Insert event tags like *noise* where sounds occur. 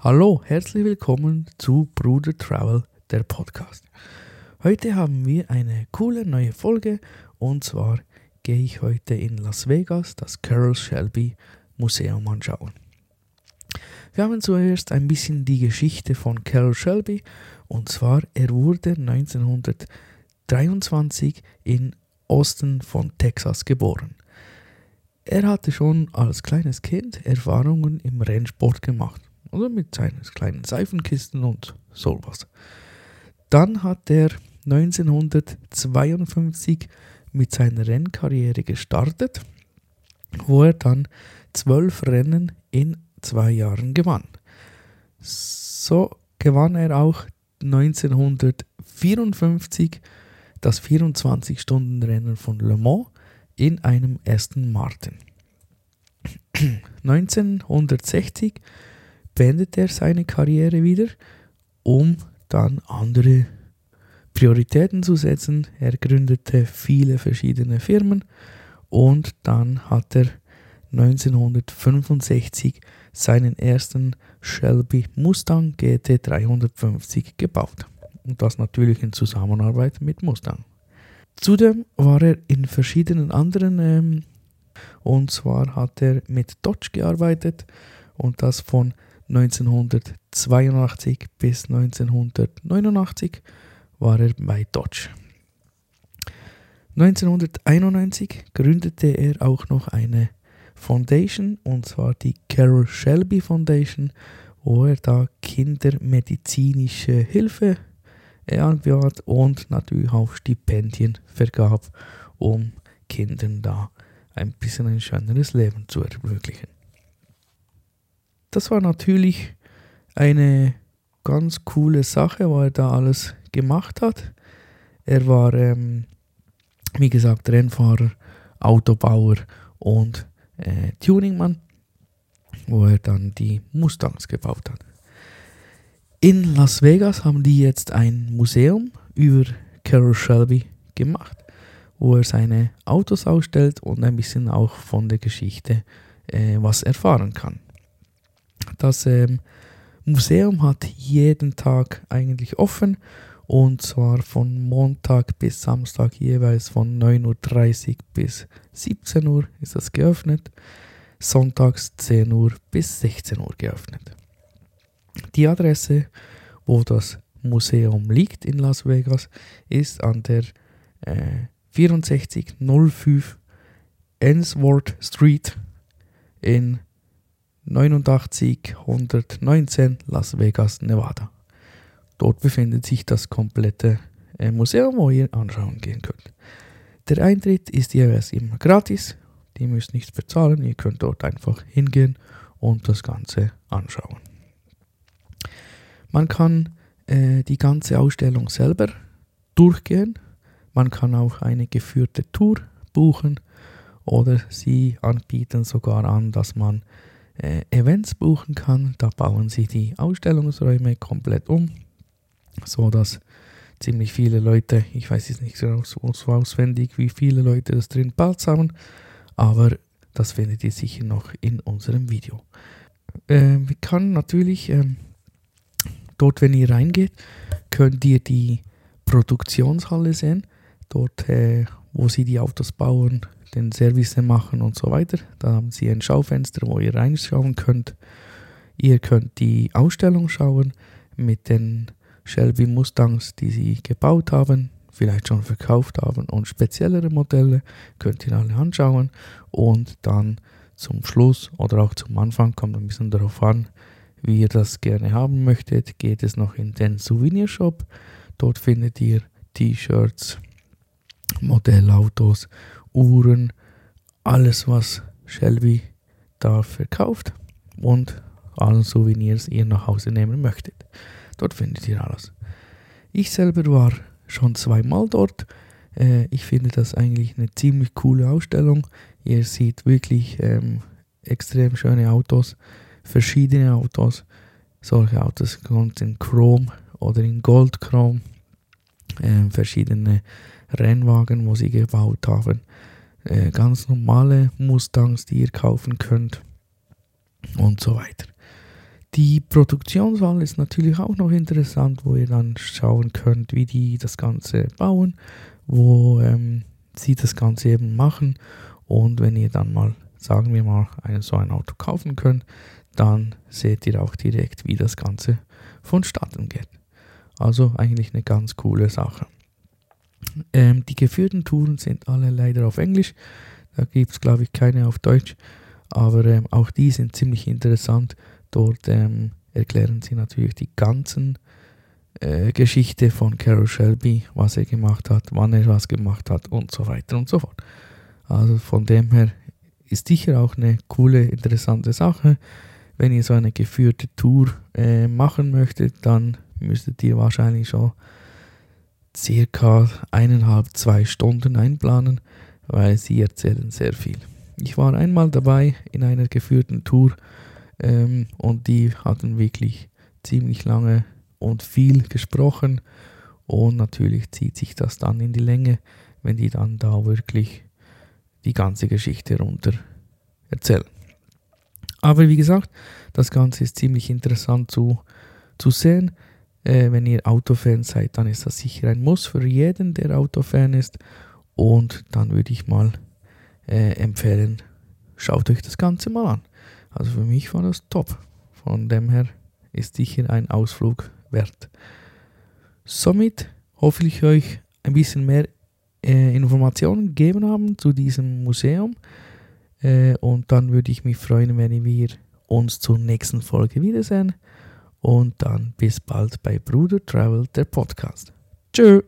Hallo, herzlich willkommen zu Bruder Travel, der Podcast. Heute haben wir eine coole neue Folge und zwar gehe ich heute in Las Vegas das Carol Shelby Museum anschauen. Wir haben zuerst ein bisschen die Geschichte von Carol Shelby und zwar er wurde 1923 in Osten von Texas geboren. Er hatte schon als kleines Kind Erfahrungen im Rennsport gemacht, also mit seinen kleinen Seifenkisten und sowas. Dann hat er 1952 mit seiner Rennkarriere gestartet, wo er dann zwölf Rennen in zwei Jahren gewann. So gewann er auch 1954 das 24-Stunden-Rennen von Le Mans in einem Aston Martin. *clears throat* 1960 beendete er seine Karriere wieder, um dann andere Prioritäten zu setzen. Er gründete viele verschiedene Firmen und dann hat er 1965 seinen ersten Shelby Mustang GT 350 gebaut. Und das natürlich in Zusammenarbeit mit Mustang. Zudem war er in verschiedenen anderen, ähm, und zwar hat er mit Dodge gearbeitet und das von 1982 bis 1989 war er bei Dodge. 1991 gründete er auch noch eine Foundation und zwar die Carol Shelby Foundation, wo er da kindermedizinische Hilfe anbot und natürlich auch Stipendien vergab, um Kindern da ein bisschen ein schöneres Leben zu ermöglichen. Das war natürlich eine ganz coole Sache, was er da alles gemacht hat. Er war, ähm, wie gesagt, Rennfahrer, Autobauer und äh, Tuningmann, wo er dann die Mustangs gebaut hat. In Las Vegas haben die jetzt ein Museum über Carroll Shelby gemacht, wo er seine Autos ausstellt und ein bisschen auch von der Geschichte äh, was erfahren kann. Das ähm, Museum hat jeden Tag eigentlich offen und zwar von Montag bis Samstag jeweils von 9.30 Uhr bis 17 Uhr ist das geöffnet, sonntags 10 Uhr bis 16 Uhr geöffnet. Die Adresse, wo das Museum liegt in Las Vegas, ist an der äh, 6405 Ensworth Street in 89119 Las Vegas, Nevada. Dort befindet sich das komplette äh, Museum, wo ihr anschauen gehen könnt. Der Eintritt ist jeweils immer gratis. Ihr müsst nichts bezahlen. Ihr könnt dort einfach hingehen und das Ganze anschauen. Man kann äh, die ganze Ausstellung selber durchgehen. Man kann auch eine geführte Tour buchen oder sie anbieten sogar an, dass man äh, Events buchen kann. Da bauen sie die Ausstellungsräume komplett um, so dass ziemlich viele Leute, ich weiß jetzt nicht so, so auswendig, wie viele Leute das drin Platz haben, aber das findet ihr sicher noch in unserem Video. Äh, wir kann natürlich ähm, dort, wenn ihr reingeht, könnt ihr die Produktionshalle sehen, dort, äh, wo sie die Autos bauen, den Service machen und so weiter. Da haben sie ein Schaufenster, wo ihr reinschauen könnt. Ihr könnt die Ausstellung schauen mit den Shelby Mustangs, die sie gebaut haben, vielleicht schon verkauft haben und speziellere Modelle könnt ihr alle anschauen und dann zum Schluss oder auch zum Anfang kommt ein bisschen darauf an, wie ihr das gerne haben möchtet, geht es noch in den Souvenirshop. Dort findet ihr T-Shirts, Modellautos Uhren, alles was Shelby da verkauft und alle Souvenirs ihr nach Hause nehmen möchtet. Dort findet ihr alles. Ich selber war schon zweimal dort. Äh, ich finde das eigentlich eine ziemlich coole Ausstellung. Ihr seht wirklich ähm, extrem schöne Autos, verschiedene Autos. Solche Autos kommt in Chrom oder in Goldchrom. Äh, verschiedene Rennwagen, wo sie gebaut haben. Äh, ganz normale Mustangs, die ihr kaufen könnt und so weiter. Die Produktionswahl ist natürlich auch noch interessant, wo ihr dann schauen könnt, wie die das Ganze bauen, wo ähm, sie das Ganze eben machen. Und wenn ihr dann mal, sagen wir mal, ein, so ein Auto kaufen könnt, dann seht ihr auch direkt, wie das Ganze vonstatten geht. Also eigentlich eine ganz coole Sache. Ähm, die geführten Touren sind alle leider auf Englisch. Da gibt es, glaube ich, keine auf Deutsch. Aber ähm, auch die sind ziemlich interessant. Dort ähm, erklären sie natürlich die ganzen äh, Geschichte von Carol Shelby, was er gemacht hat, wann er was gemacht hat und so weiter und so fort. Also von dem her ist sicher auch eine coole, interessante Sache. Wenn ihr so eine geführte Tour äh, machen möchtet, dann müsstet ihr wahrscheinlich schon circa eineinhalb, zwei Stunden einplanen, weil sie erzählen sehr viel. Ich war einmal dabei in einer geführten Tour ähm, und die hatten wirklich ziemlich lange und viel gesprochen und natürlich zieht sich das dann in die Länge, wenn die dann da wirklich die ganze Geschichte runter erzählen. Aber wie gesagt, das Ganze ist ziemlich interessant zu, zu sehen. Äh, wenn ihr Autofan seid, dann ist das sicher ein Muss für jeden, der Autofan ist. Und dann würde ich mal äh, empfehlen, schaut euch das Ganze mal an. Also für mich war das top. Von dem her ist sicher ein Ausflug wert. Somit hoffe ich euch ein bisschen mehr äh, Informationen gegeben haben zu diesem Museum. Äh, und dann würde ich mich freuen, wenn wir uns zur nächsten Folge wiedersehen. Und dann bis bald bei Bruder Travel, der Podcast. Tschö!